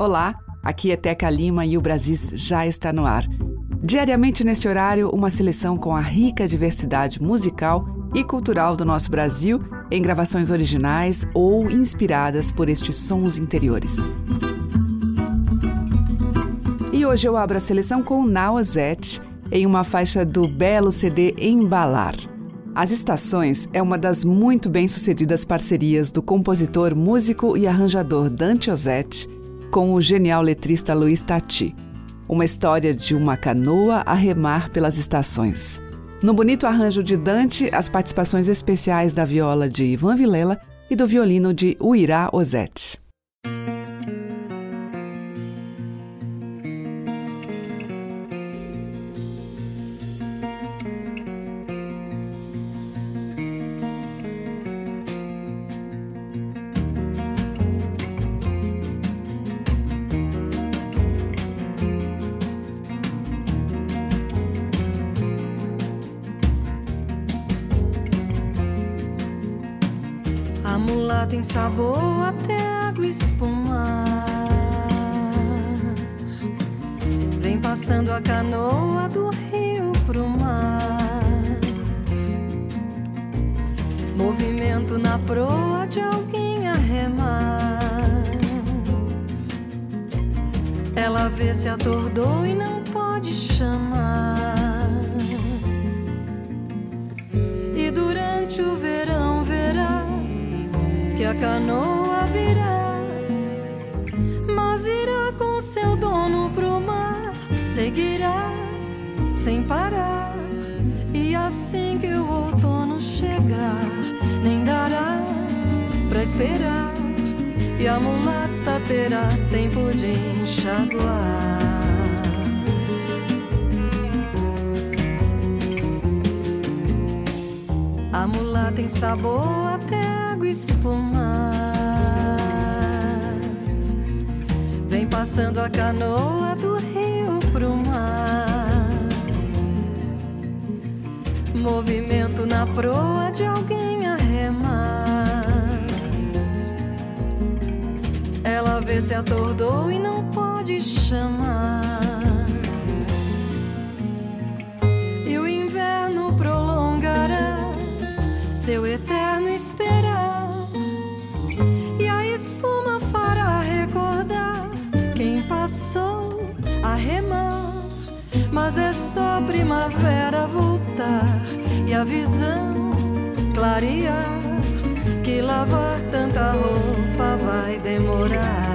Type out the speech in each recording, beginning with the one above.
Olá, aqui é Teca Lima e o Brasis já está no ar. Diariamente neste horário, uma seleção com a rica diversidade musical e cultural do nosso Brasil em gravações originais ou inspiradas por estes sons interiores. E hoje eu abro a seleção com Nauazete em uma faixa do belo CD Embalar. As Estações é uma das muito bem-sucedidas parcerias do compositor, músico e arranjador Dante Ozzetti com o genial letrista Luiz Tati. Uma história de uma canoa a remar pelas estações. No bonito arranjo de Dante, as participações especiais da viola de Ivan Vilela e do violino de Uirá Ozette. Tem sabor até água espumar. Vem passando a canoa do rio pro mar. Movimento na proa de alguém a remar. Ela vê se atordou e não pode chamar. E durante o verão a canoa virá, mas irá com seu dono pro mar, seguirá sem parar. E assim que o outono chegar, nem dará pra esperar, e a mulata terá tempo de enxaguar. A mula tem sabor espumar. Vem passando a canoa do rio pro mar. Movimento na proa de alguém a remar. Ela vê se atordou e não pode chamar. E o inverno prolongará seu eterno esperar. Mas é só primavera voltar e a visão clarear. Que lavar tanta roupa vai demorar.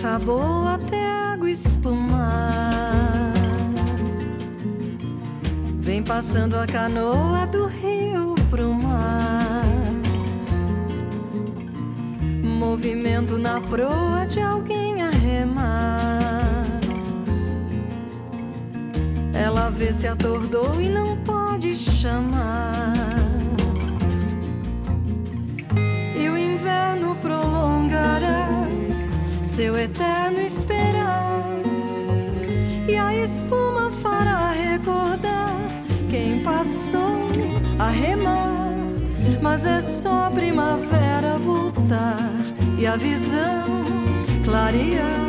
Sabor até água espumar. Vem passando a canoa do rio pro mar. Movimento na proa de alguém a remar. Ela vê se atordou e não pode chamar. Mas é só primavera voltar e a visão clarear.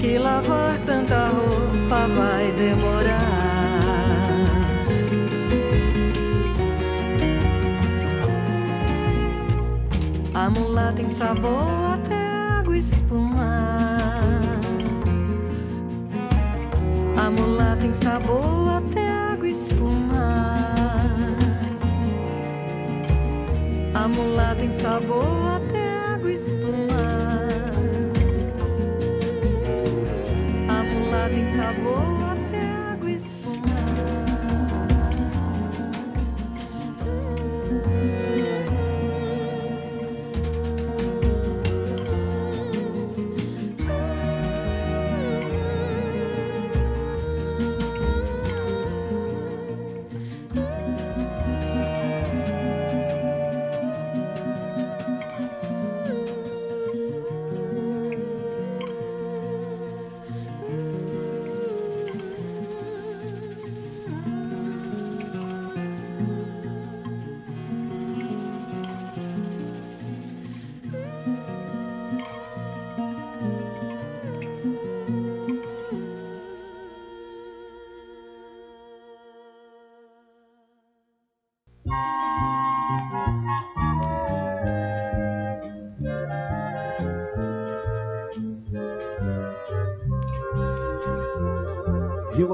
Que lavar tanta roupa vai demorar. A mula tem sabor até água espumar. A mula tem sabor até tem sabor até água espumar. A mula tem sabor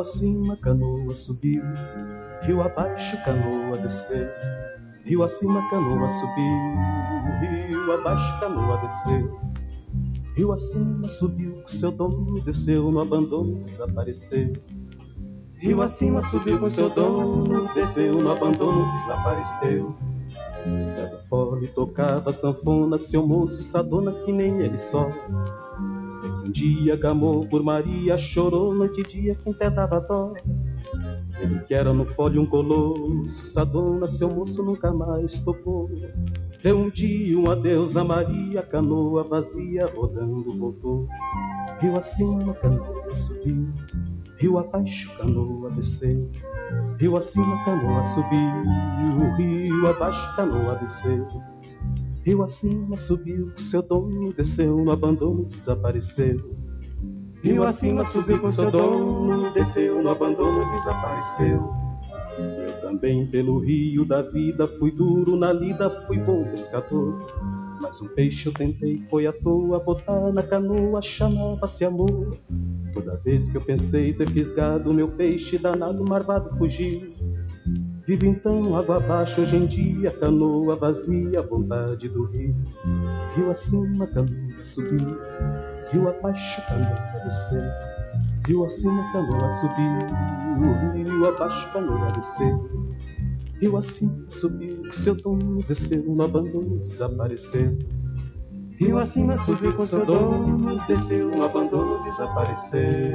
Rio acima, canoa subiu. Rio abaixo, canoa desceu. Rio acima, canoa subiu. Rio abaixo, canoa desceu. Rio acima subiu, com seu dono desceu, no abandono desapareceu. Rio acima subiu com seu dono, desceu, no abandono desapareceu. Zé da Fole tocava sanfona, seu moço sadona que nem ele só. Um dia gamou por Maria, chorou noite e dia quem pé dava dó. Ele que era no fole um colosso, sadona, seu moço nunca mais tocou. Deu um dia um adeus a Maria, canoa vazia, rodando voltou. Rio acima, canoa subiu, rio abaixo, canoa desceu. Rio acima, canoa subiu, rio abaixo, canoa desceu. Rio acima subiu, com seu dono desceu, no abandono desapareceu. Rio acima subiu com seu dono, desceu, no abandono desapareceu. Eu também pelo rio da vida fui duro na lida, fui bom pescador. Mas um peixe eu tentei, foi à toa, botar na canoa, chamava-se amor. Toda vez que eu pensei ter fisgado meu peixe, danado marvado fugiu. Vivo então água abaixo, hoje em dia, canoa vazia, vontade do rio. Rio acima, canoa subiu, rio abaixo, canoa desceu. Rio acima, canoa subiu, rio abaixo, canoa desceu. Rio acima subiu, que seu dono desceu, no abandono desapareceu. Rio acima subiu com seu dono, desceu, no abandono desapareceu.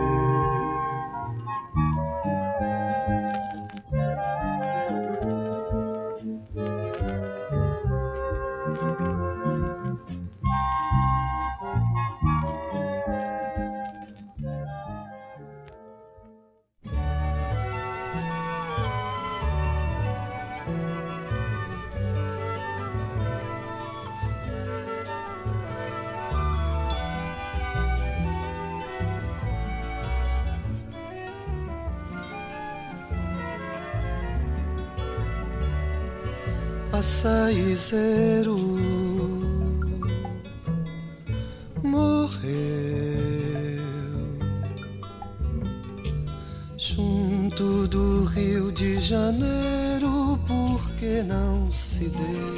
Açaizeiro morreu junto do Rio de Janeiro, porque não se deu.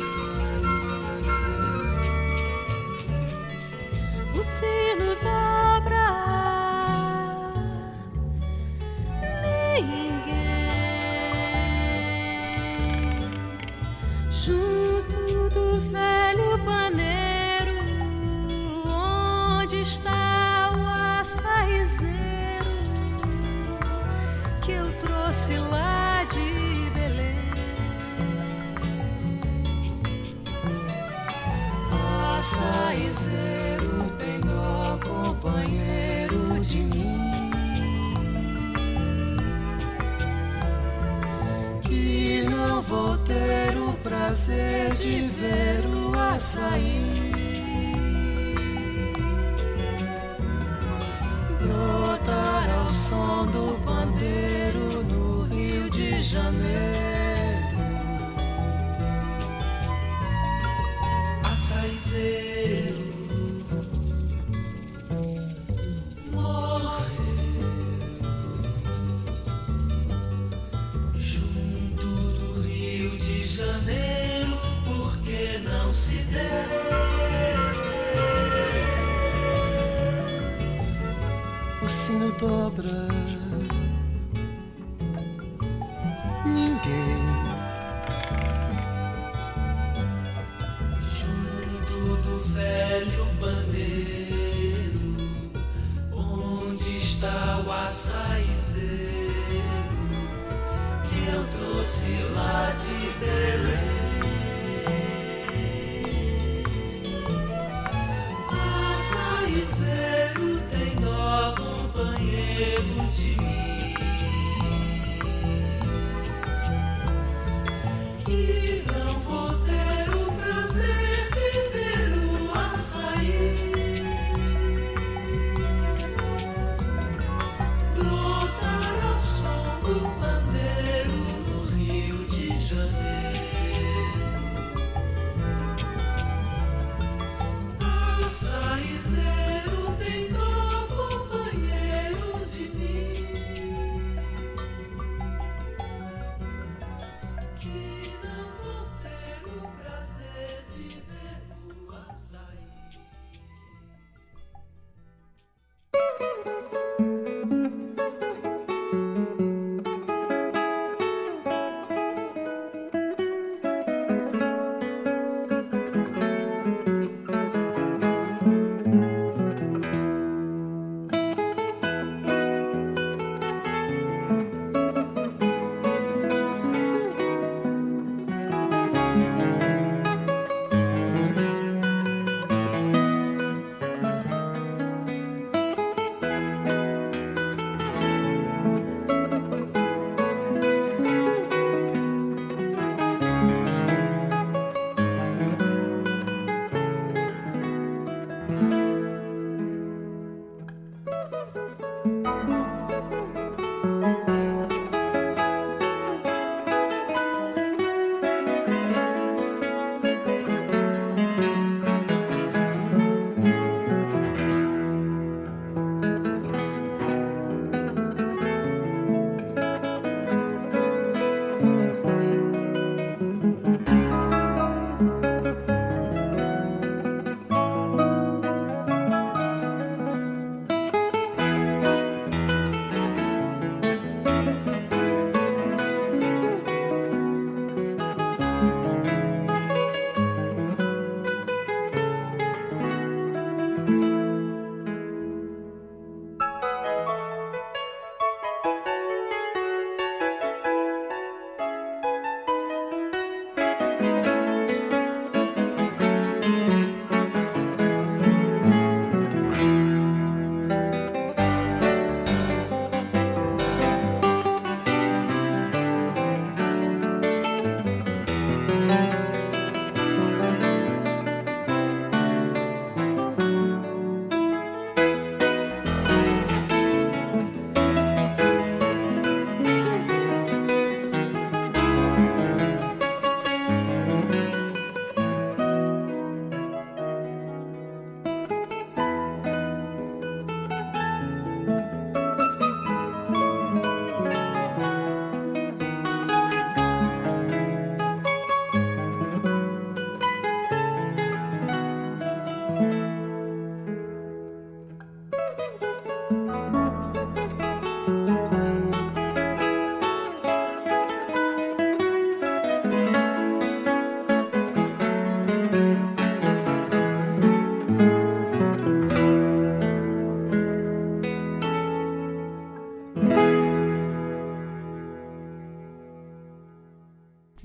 Dobra. Ninguém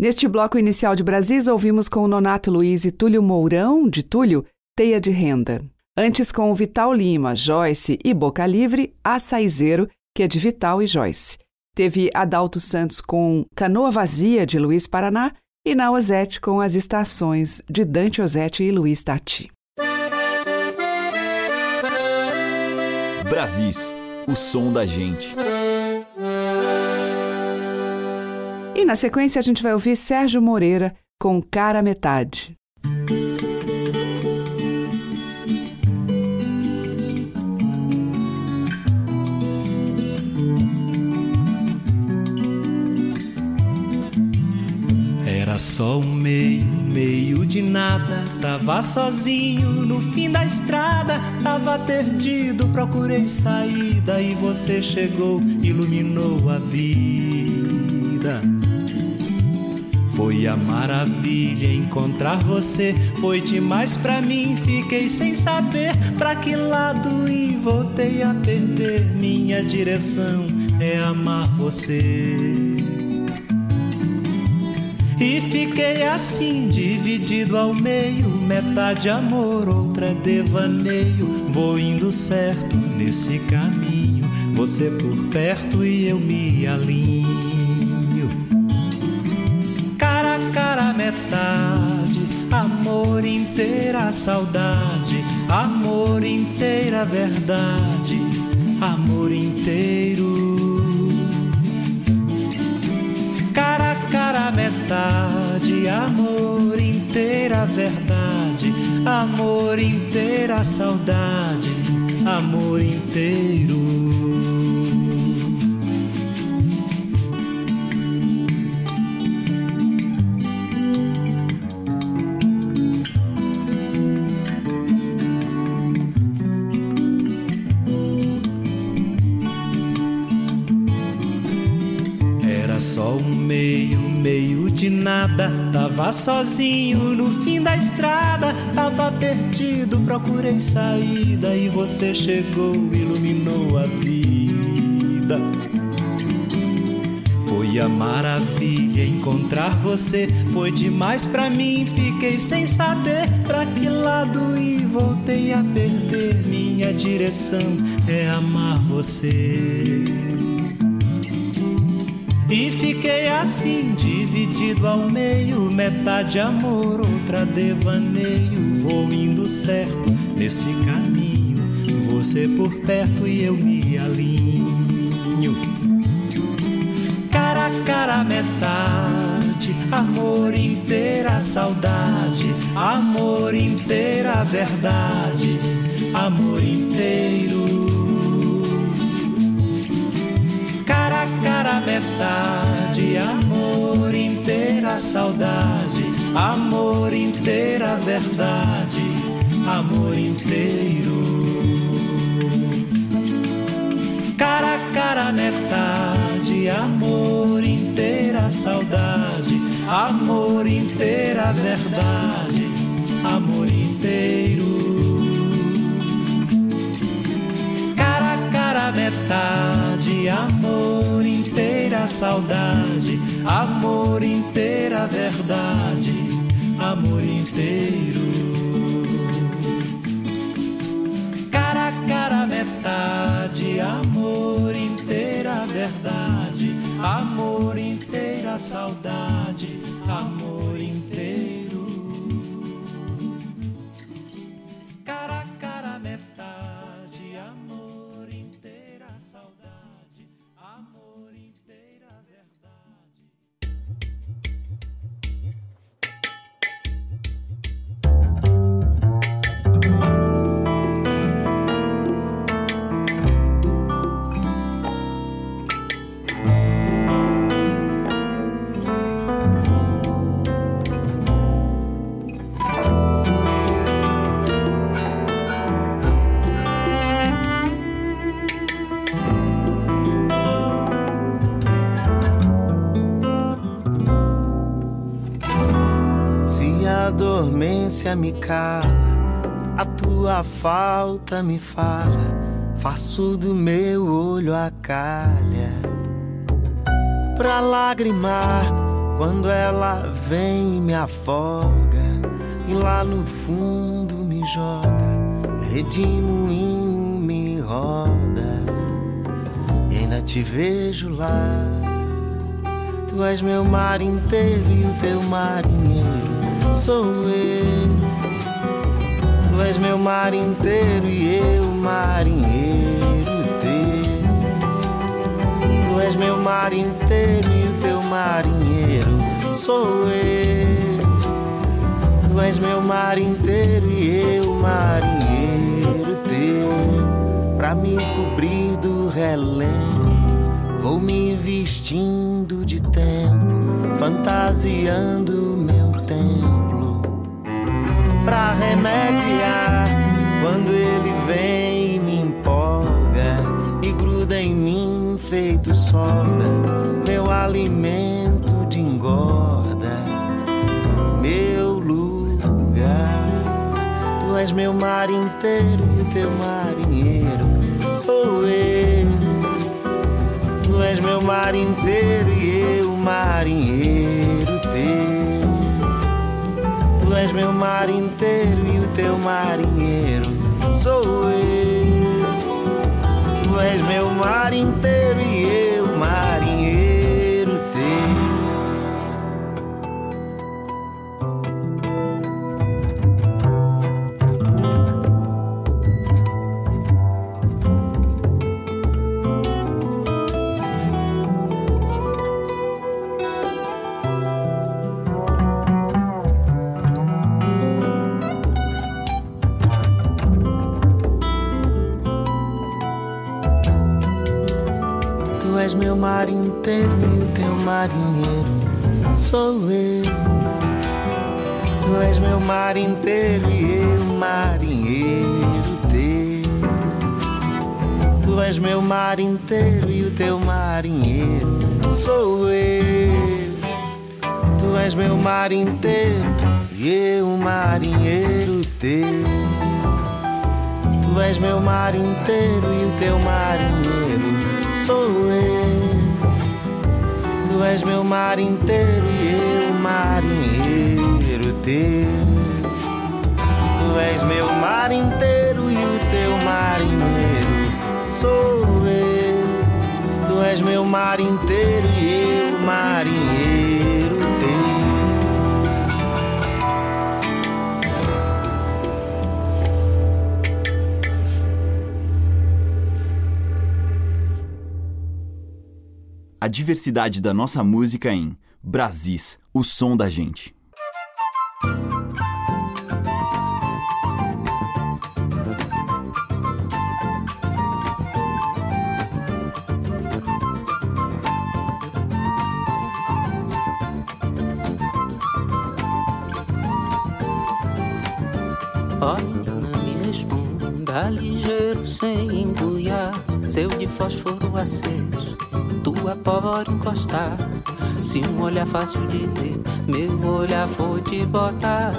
Neste bloco inicial de Brasis, ouvimos com o Nonato Luiz e Túlio Mourão, de Túlio, Teia de Renda. Antes com o Vital Lima, Joyce e Boca Livre, Açaizeiro, que é de Vital e Joyce. Teve Adalto Santos com Canoa Vazia, de Luiz Paraná, e na Ozete com as estações de Dante Ozete e Luiz Tati. Brasis, o som da gente. E na sequência a gente vai ouvir Sérgio Moreira com Cara Metade. Era só um meio, meio de nada. Tava sozinho no fim da estrada, tava perdido, procurei saída e você chegou, iluminou a vida. Foi a maravilha encontrar você, foi demais pra mim, fiquei sem saber pra que lado ir, voltei a perder. Minha direção é amar você. E fiquei assim, dividido ao meio, metade amor, outra devaneio. Vou indo certo nesse caminho, você por perto e eu me alinho. Metade, amor inteira, saudade, amor inteira, verdade, amor inteiro. Cara a cara, metade, amor inteira, verdade, amor inteira, saudade, amor inteiro. Tava sozinho no fim da estrada. Tava perdido, procurei saída. E você chegou, iluminou a vida. Foi a maravilha encontrar você. Foi demais pra mim, fiquei sem saber pra que lado ir. Voltei a perder. Minha direção é amar você. E fiquei assim, dividido ao meio, metade amor, outra devaneio. Vou indo certo nesse caminho, você por perto e eu me alinho. Cara a cara, metade, amor inteira, saudade, amor inteira, verdade, amor inteiro. Metade, amor inteira, saudade, amor inteira, verdade, amor inteiro. Cara a cara, metade, amor inteira, saudade, amor inteira, verdade, amor inteiro. Cara a cara, metade, amor saudade, amor inteira, verdade, amor inteiro. Cara a cara, metade, amor inteira, verdade, amor inteira, saudade, amor dormência me cala, a tua falta me fala. Faço do meu olho a calha pra lagrimar quando ela vem e me afoga e lá no fundo me joga. Redemoinho me roda e ainda te vejo lá Tu és meu mar inteiro e o teu marinheiro sou eu. Tu és meu mar inteiro e eu marinheiro teu. Tu és meu mar inteiro e o teu marinheiro sou eu. Tu és meu mar inteiro e eu marinheiro teu. Pra me cobrir do relento, vou me vestindo de tempo, fantasiando. Pra remediar quando ele vem me empolga e gruda em mim feito soda, meu alimento de engorda, meu lugar. Tu és meu mar inteiro e teu marinheiro sou eu. Tu és meu mar inteiro e eu marinheiro teu. Tu és meu mar inteiro e o teu marinheiro sou eu. Tu és meu mar inteiro diversidade da nossa música em Brasis, o som da gente. Olha, não me responda, ligeiro sem embuiar. Seu de fósforo aceso, tua pólvora encostar. Se um olhar fácil de ler, meu olhar for te botar.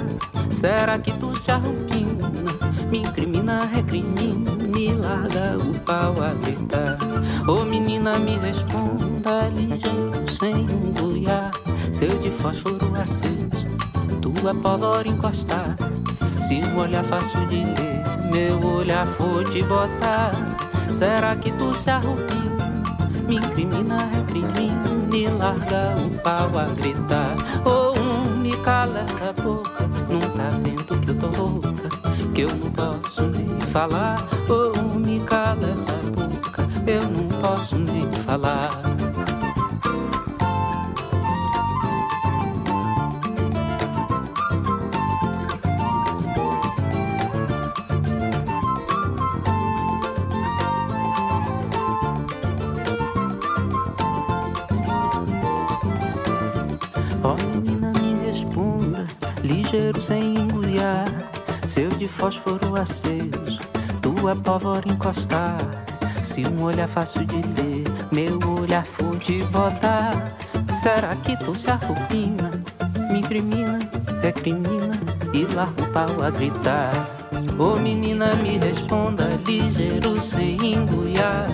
Será que tu se arrupina, me incrimina, recrimina, me larga o pau a gritar? Ô menina, me responda, ligeiro sem embuiar. Seu de fósforo aceso, tua pólvora encostar. Se um olhar fácil de ler, meu olhar for te botar. Será que tu se arrupina, me incrimina, recrimina, me larga o pau a gritar? Ou um me cala essa boca, não tá vendo que eu tô louca, que eu não posso nem falar. Ou um me cala essa boca, eu não posso nem falar. Fósforo aceso, tua pólvora encostar. Se um olhar fácil de ler, meu olhar for te botar. Será que tu se arrupina, me incrimina, recrimina e larga o pau a gritar? Ô menina, me responda, ligeiro sem engulhar.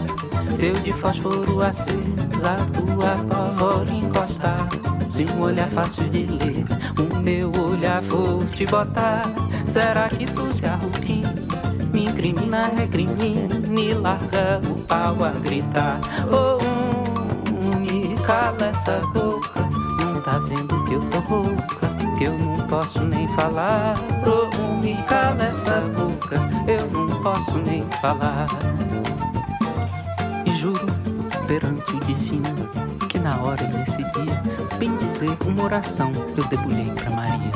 Seu de fósforo acesa, tua pólvora encostar. Se um olhar fácil de ler, o meu olhar for te botar. Será que tu se arrupina, me incrimina, recrimina, me larga o pau a gritar? Oh, um, me cala essa boca. Não tá vendo que eu tô rouca, que eu não posso nem falar. Oh, me cala essa boca, eu não posso nem falar. E juro perante o divino que na hora e nesse dia, bem dizer uma oração, eu debulhei para Maria.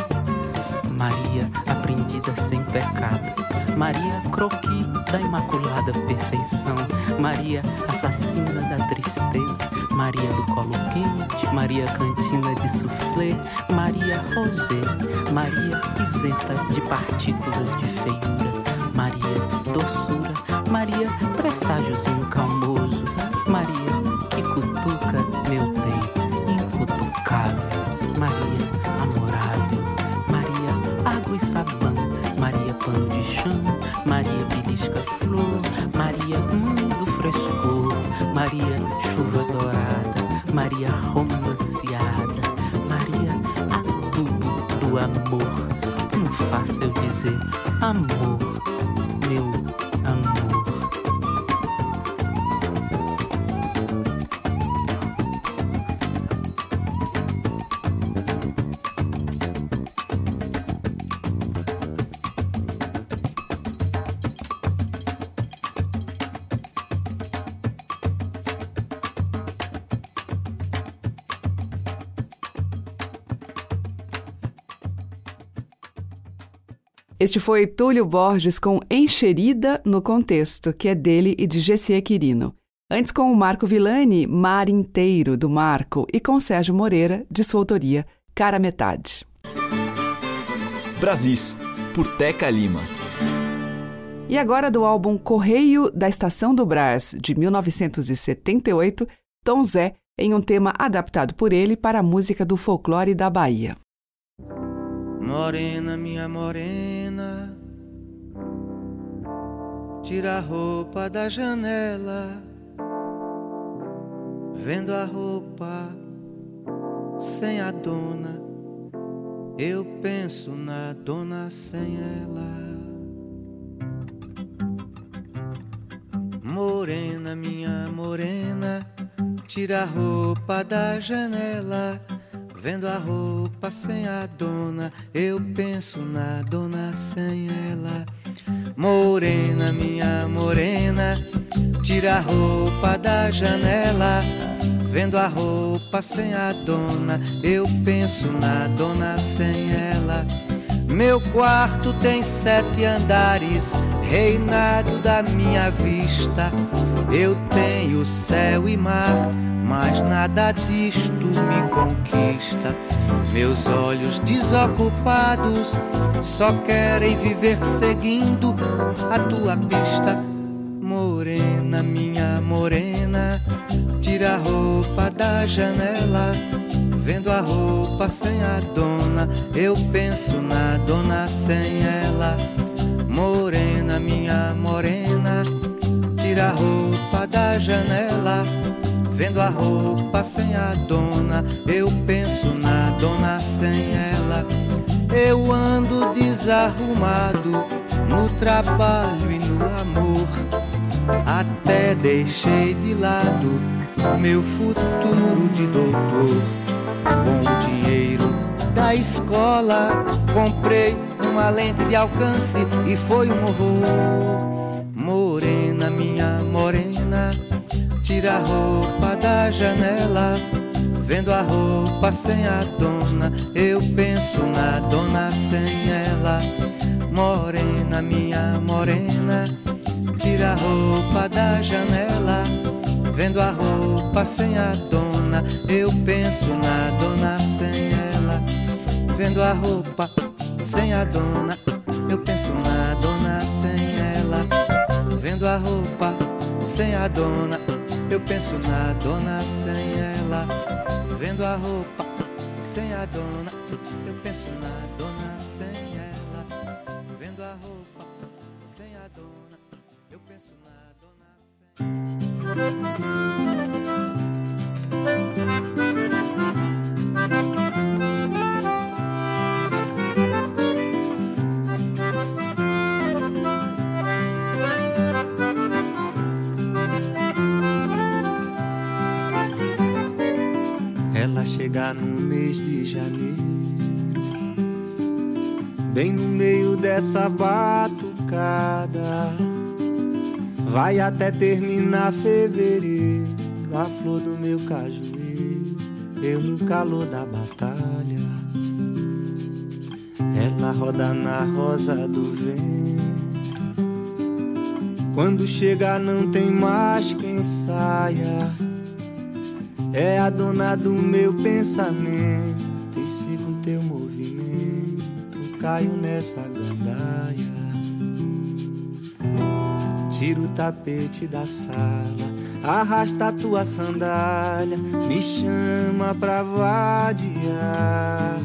Maria, aprendida sem pecado. Maria, croqui da imaculada perfeição. Maria, assassina da tristeza. Maria do colo quente. Maria, cantina de soufflé. Maria, rosé. Maria, isenta de partículas de feiura. Maria, doçura. Maria, presságiozinho Este foi Túlio Borges com Encherida no Contexto, que é dele e de Gessie Quirino. Antes com o Marco Villani, Mar Inteiro, do Marco, e com Sérgio Moreira, de sua autoria, Cara Metade. Brasis, por Teca Lima. E agora do álbum Correio da Estação do Brás, de 1978, Tom Zé, em um tema adaptado por ele para a música do folclore da Bahia. Morena, minha morena, tira a roupa da janela, vendo a roupa sem a dona, eu penso na dona sem ela. Morena, minha morena, tira a roupa da janela. Vendo a roupa sem a dona, eu penso na dona sem ela. Morena, minha morena, tira a roupa da janela. Vendo a roupa sem a dona, eu penso na dona sem ela. Meu quarto tem sete andares, reinado da minha vista. Eu tenho céu e mar mas nada disto me conquista. Meus olhos desocupados só querem viver seguindo a tua pista. Morena, minha morena, tira a roupa da janela. Vendo a roupa sem a dona, eu penso na dona sem ela. Morena, minha morena, tira a roupa da janela. Vendo a roupa sem a dona, eu penso na dona sem ela. Eu ando desarrumado no trabalho e no amor. Até deixei de lado meu futuro de doutor. Com o dinheiro da escola, comprei uma lente de alcance e foi um horror. Morena, minha morena tira a roupa da janela. Vendo a roupa sem a dona, eu penso na dona sem ela. Morena, minha morena, tira a roupa da janela. Vendo a roupa sem a dona, eu penso na dona sem ela. Vendo a roupa sem a dona, eu penso na dona sem ela. Vendo a roupa sem a dona, eu penso na dona sem ela, vendo a roupa sem a dona. Eu penso na dona sem ela, vendo a roupa sem a dona. Eu penso na dona sem chegar no mês de janeiro, bem no meio dessa batucada, vai até terminar fevereiro, a flor do meu cajueiro, eu no calor da batalha, ela roda na rosa do vento. Quando chegar não tem mais quem saia é a dona do meu pensamento e sigo teu movimento. Caio nessa gandaia, tiro o tapete da sala, arrasta a tua sandália, me chama pra vadiar,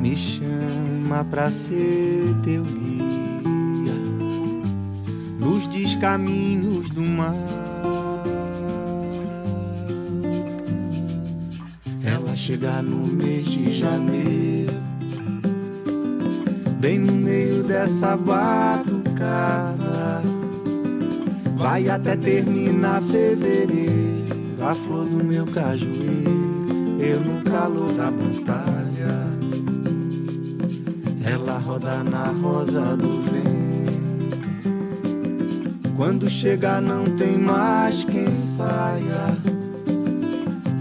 me chama pra ser teu guia, luz dos caminhos do mar. Chegar no mês de janeiro, bem no meio dessa batucada, vai até terminar fevereiro, a flor do meu cajueiro, eu no calor da batalha, ela roda na rosa do vento. Quando chegar não tem mais quem saia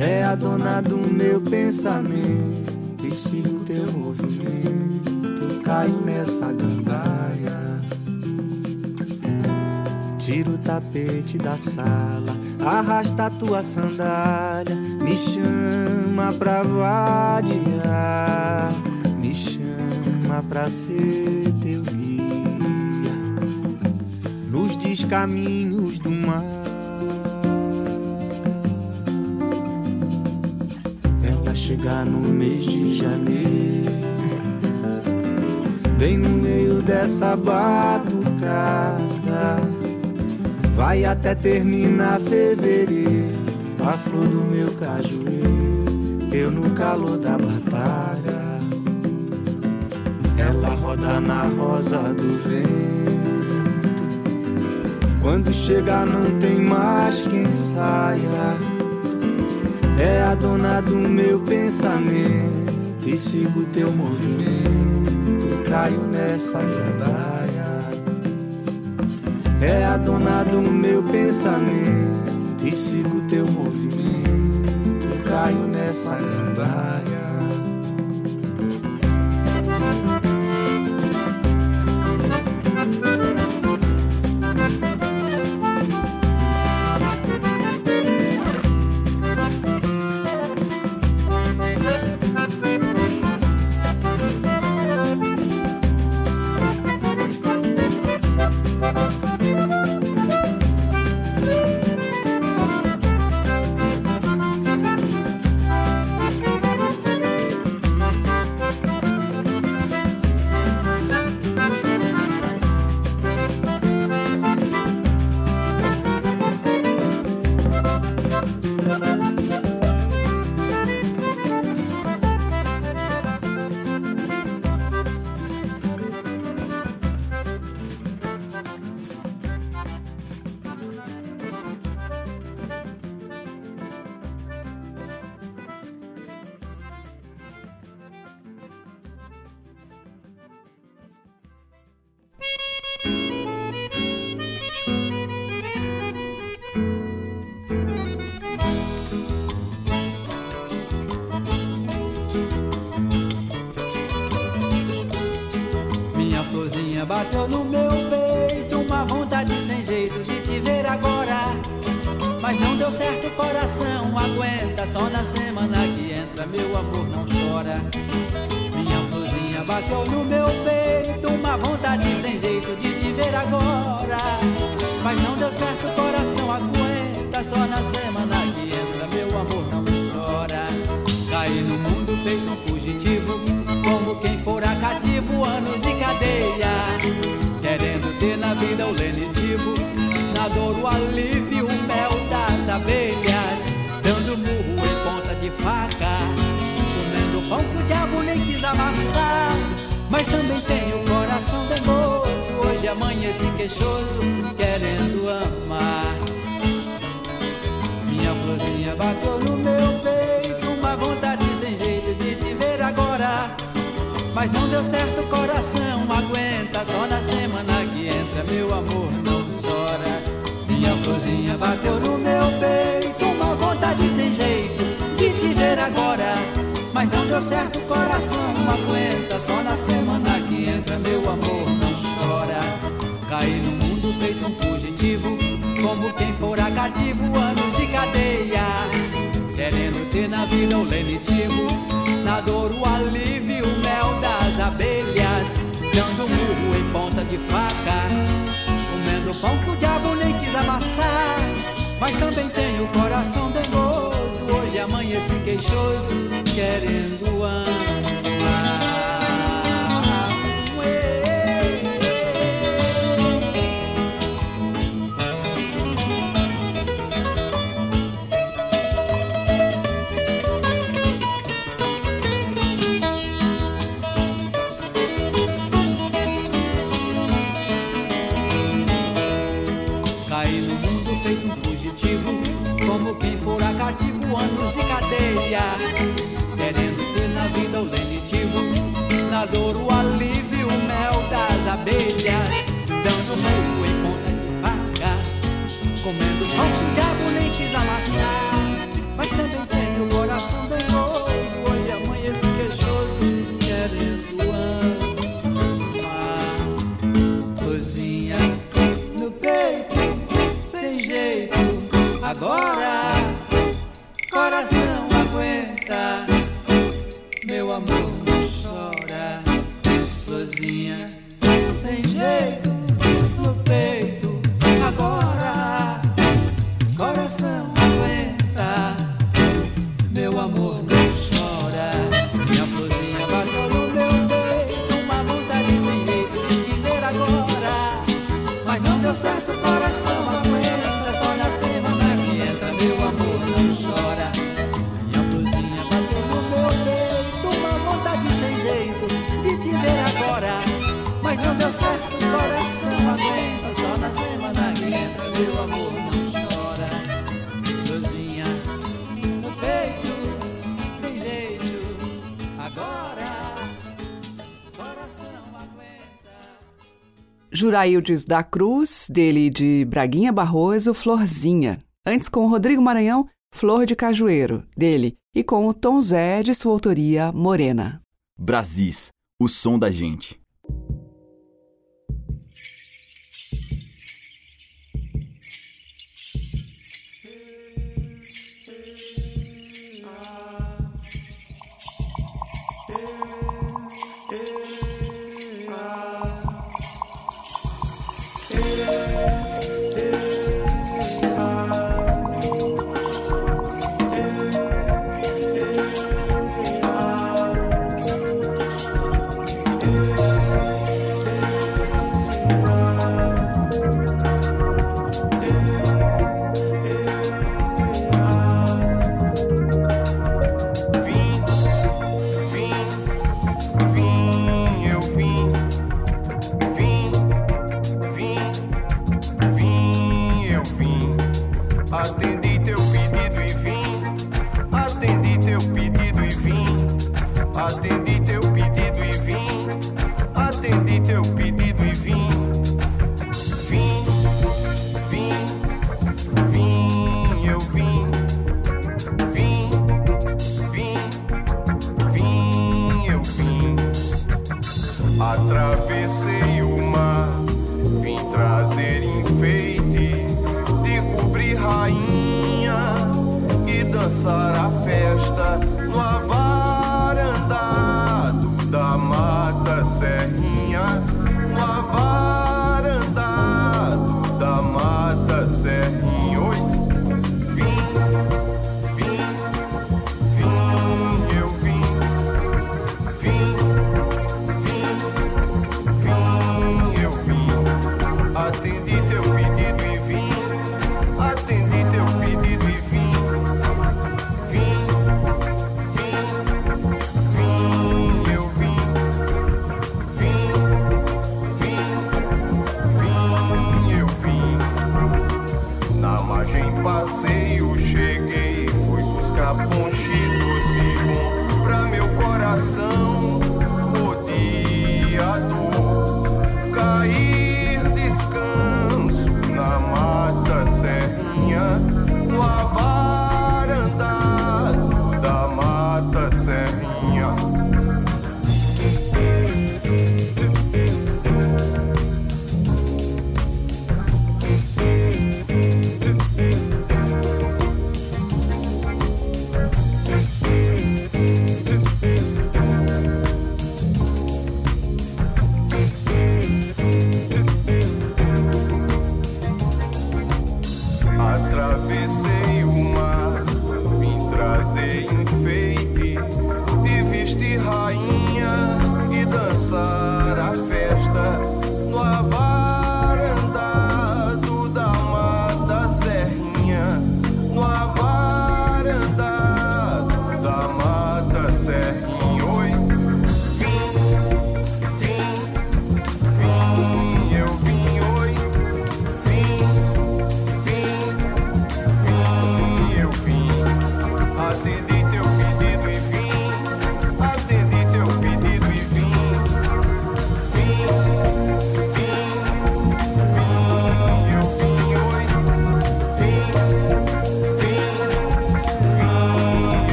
é a dona do meu pensamento e sigo teu movimento. Caio nessa gandaia, tiro o tapete da sala, arrasta a tua sandália, me chama pra vadiar, me chama pra ser teu guia, luz dos caminhos do mar. No mês de janeiro, bem no meio dessa batucada, vai até terminar fevereiro, a flor do meu cajueiro, eu no calor da batalha, ela roda na rosa do vento. Quando chegar não tem mais quem saia é a dona do meu pensamento e sigo teu movimento. Caio nessa gandaia. É a dona do meu pensamento e sigo teu movimento. Caio nessa gandaia. Bateu no meu peito uma vontade sem jeito de te ver agora. Mas não deu certo, coração aguenta. Só na semana que entra, meu amor não chora. Minha florzinha bateu no meu peito uma vontade sem jeito de te ver agora. Mas não deu certo, coração aguenta. Só na semana que entra, meu amor não chora. Caí no mundo feito um fugitivo, como quem fora cativo, anos de cadeia ter na vida o lenitivo, na dor o alívio, o mel das abelhas, dando murro em ponta de faca, comendo pão que o diabo nem quis amassar. Mas também tenho o coração teimoso, hoje amanheci queixoso, querendo amar. Minha florzinha bateu no meu peito, uma vontade mas não deu certo, o coração aguenta. Só na semana que entra, meu amor, não chora. Minha florzinha bateu no meu peito, uma vontade sem jeito de te ver agora. Mas não deu certo, o coração aguenta. Só na semana que entra, meu amor, não chora. Caí no mundo feito um fugitivo, como quem fora cativo, anos de cadeia. Querendo ter na vida o lenitivo mas também tenho o coração dengoso. Hoje amanheci queixoso, querendo amar. Juraildes da Cruz, dele de Braguinha Barroso, Florzinha. Antes com Rodrigo Maranhão, Flor de Cajueiro, dele, e com o Tom Zé, de sua autoria, Morena. Brasis, o som da gente. will be the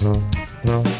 No, no.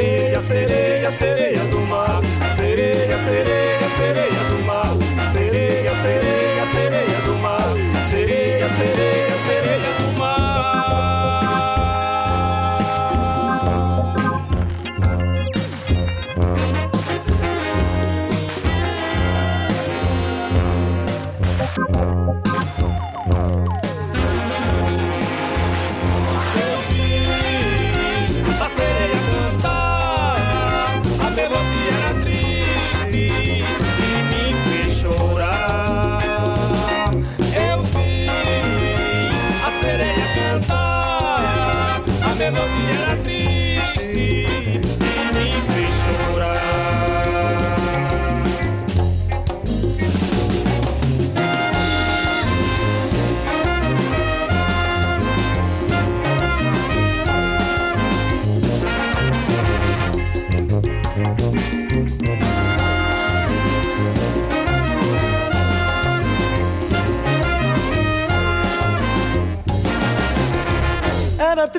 Sereia, sereia, sereia do mar, sereia, sereia, sereia do mar, sereia, sereia, sereia do mar, sereia, sereia,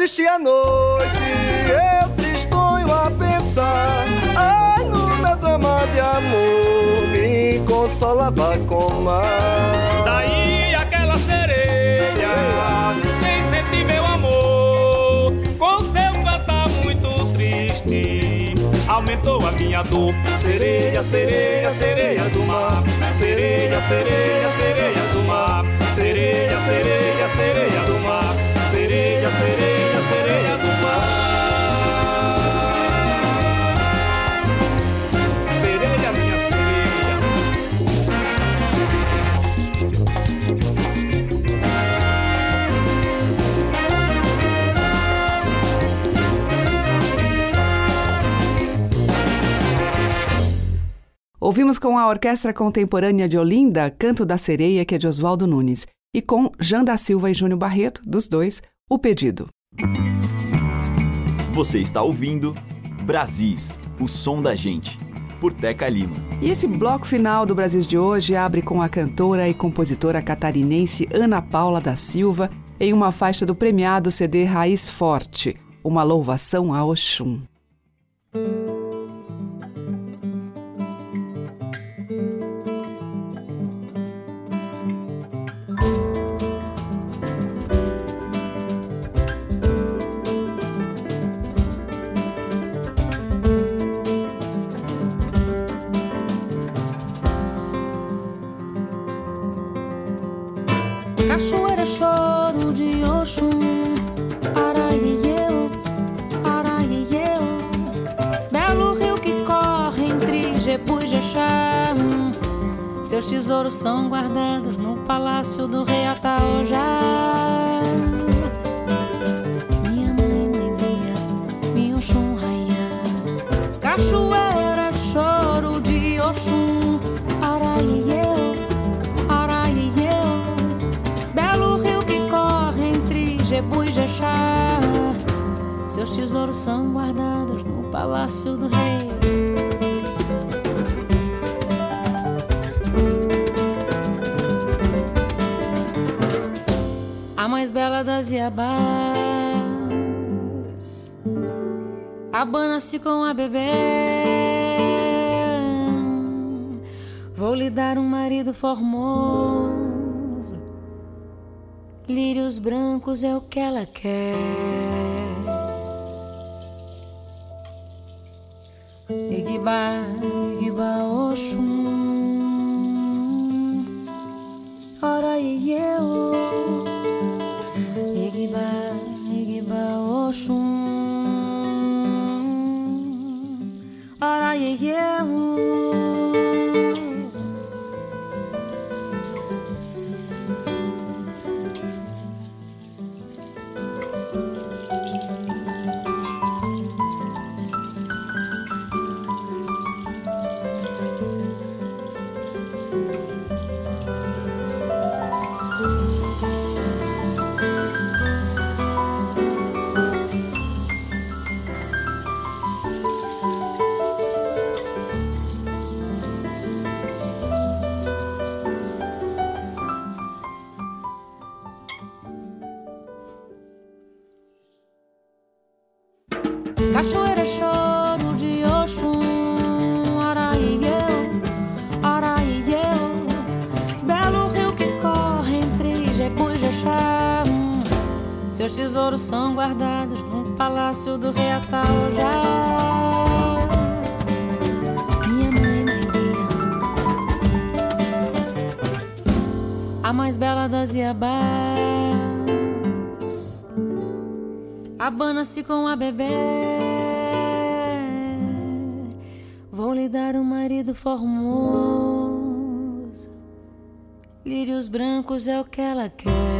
triste a noite, eu tristonho a pensar. Ai, no meu drama de amor, me consolava com mar. Daí aquela sereia, sem sentir meu amor, com seu cantar muito triste, aumentou a minha dor. Sereia, sereia, sereia do mar, sereia, sereia, sereia do mar, sereia, sereia, sereia do mar, sereia, sereia, sereia do mar. Sereia, minha sereia. Ouvimos com a Orquestra Contemporânea de Olinda, Canto da Sereia, que é de Oswaldo Nunes, e com Jean da Silva e Júnior Barreto, dos dois, O Pedido. Você está ouvindo Brasis, o som da gente, por Teca Lima. E esse bloco final do Brasil de hoje abre com a cantora e compositora catarinense Ana Paula da Silva em uma faixa do premiado CD Raiz Forte, uma louvação a Oxum. Choro de Oxum, Araieu, Araieu. Belo rio que corre entre Jepu e Jexá. Seus tesouros são guardados no palácio do rei Ataojá. Jexá. Seus tesouros são guardados no palácio do rei. A mais bela das Iabás abana-se com a bebê. Vou lhe dar um marido formoso. Lírios brancos é o que ela quer. Igibá, Igibá, Oxum. Ora e eu. Igibá, Igibá, Oxum. Ora e eu. Tesouros são guardados no palácio do rei Ataujá. Minha mãe dizia, a mais bela das Iabás, abana-se com a bebê. Vou lhe dar um marido formoso. Lírios brancos é o que ela. Quer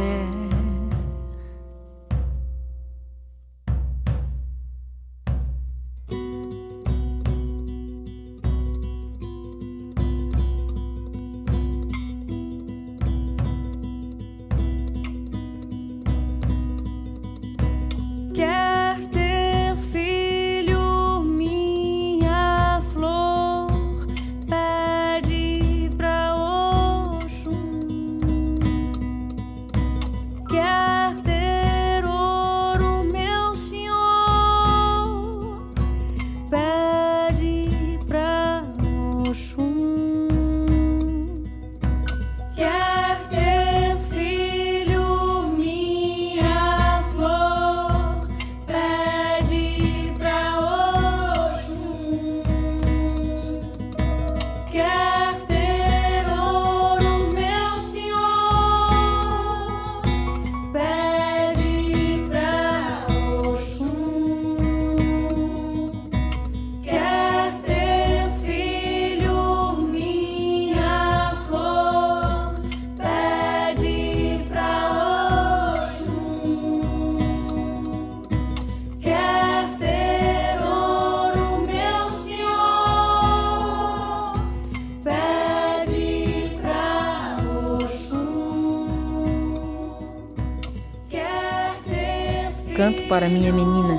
Canto para minha menina,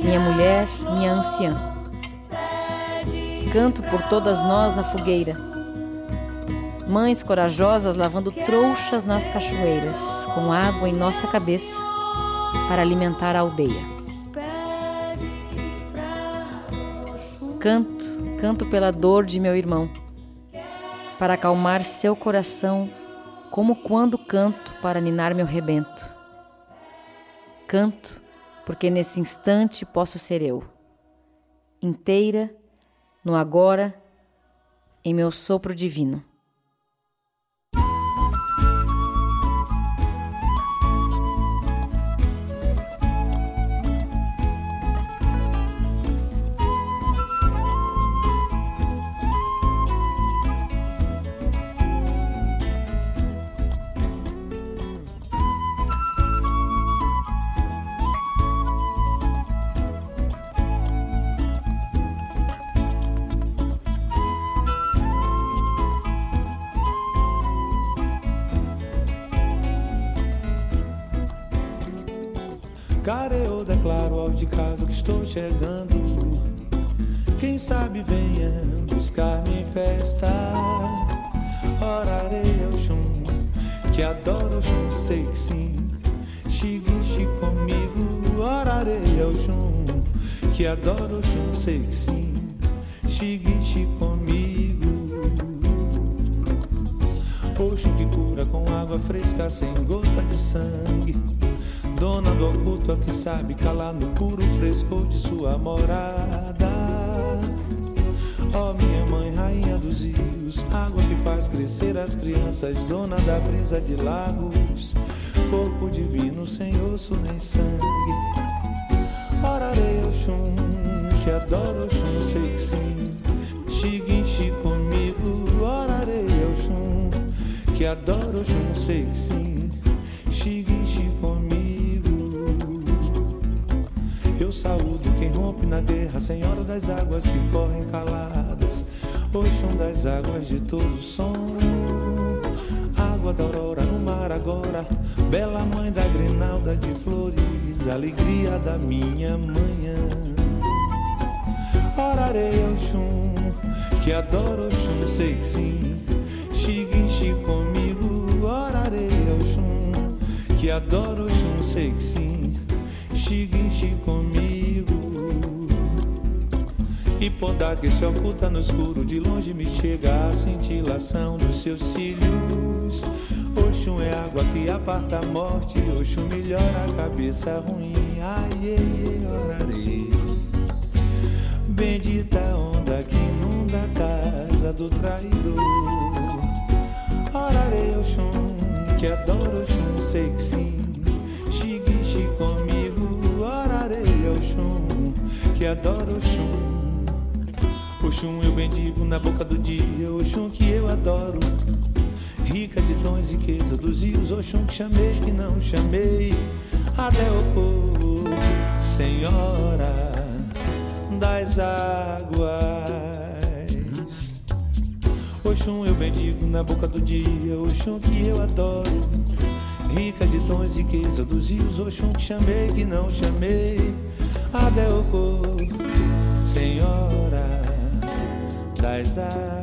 minha mulher, minha anciã. Canto por todas nós na fogueira. Mães corajosas lavando trouxas nas cachoeiras, com água em nossa cabeça, para alimentar a aldeia. Canto, canto pela dor de meu irmão, para acalmar seu coração, como quando canto para ninar meu rebento. Canto, porque nesse instante posso ser eu, inteira, no agora, em meu sopro divino. Fresca, sem gota de sangue. Dona do oculto, a que sabe calar no puro frescor de sua morada. Ó minha mãe, rainha dos rios, água que faz crescer as crianças, dona da brisa de lagos, corpo divino, sem osso nem sangue. Orarei chum, que adoro chum, sei que sim. Xiguinchi que adoro o chum, sei que sim. Xiguinchi comigo. Eu saúdo quem rompe na guerra, Senhora das águas que correm caladas, Oxum das águas de todo som. Água da aurora no mar agora, bela mãe da grinalda de flores, alegria da minha manhã. Orarei ao chum, que adoro o chum, sei que sim. Xiguinchi comigo, orarei ao chum, que adoro o chum, sei que sim. Xiguinchi comigo. E pondar que se oculta no escuro de longe me chega a cintilação dos seus cílios. Oxum é água que aparta a morte, Oxum melhora a cabeça ruim. Ai, ai, orarei. Bendita onda que inunda a casa do traidor. Orarei Oxum, que adoro Oxum, sei que sim. Xiguixe comigo, orarei Oxum, que adoro Oxum. Oxum eu bendigo na boca do dia, Oxum que eu adoro. Rica de dons e riqueza dos rios, Oxum que chamei, que não chamei. Até o povo, Senhora das águas. Oxum eu bendigo na boca do dia, Oxum que eu adoro. Rica de dons e riqueza dos rios, Oxum que chamei, que não chamei. O povo, Senhora das águas.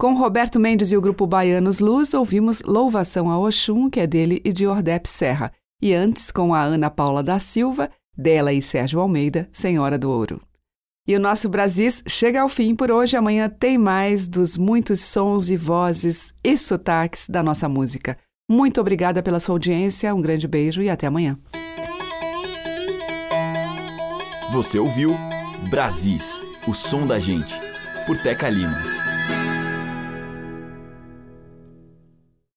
Com Roberto Mendes e o grupo Baianos Luz, ouvimos Louvação a Oxum, que é dele e de Ordep Serra. E antes, com a Ana Paula da Silva, dela e Sérgio Almeida, Senhora do Ouro. E o nosso Brasis chega ao fim por hoje. Amanhã tem mais dos muitos sons e vozes e sotaques da nossa música. Muito obrigada pela sua audiência, um grande beijo e até amanhã. Você ouviu Brasis, o som da gente, por Teca Lima.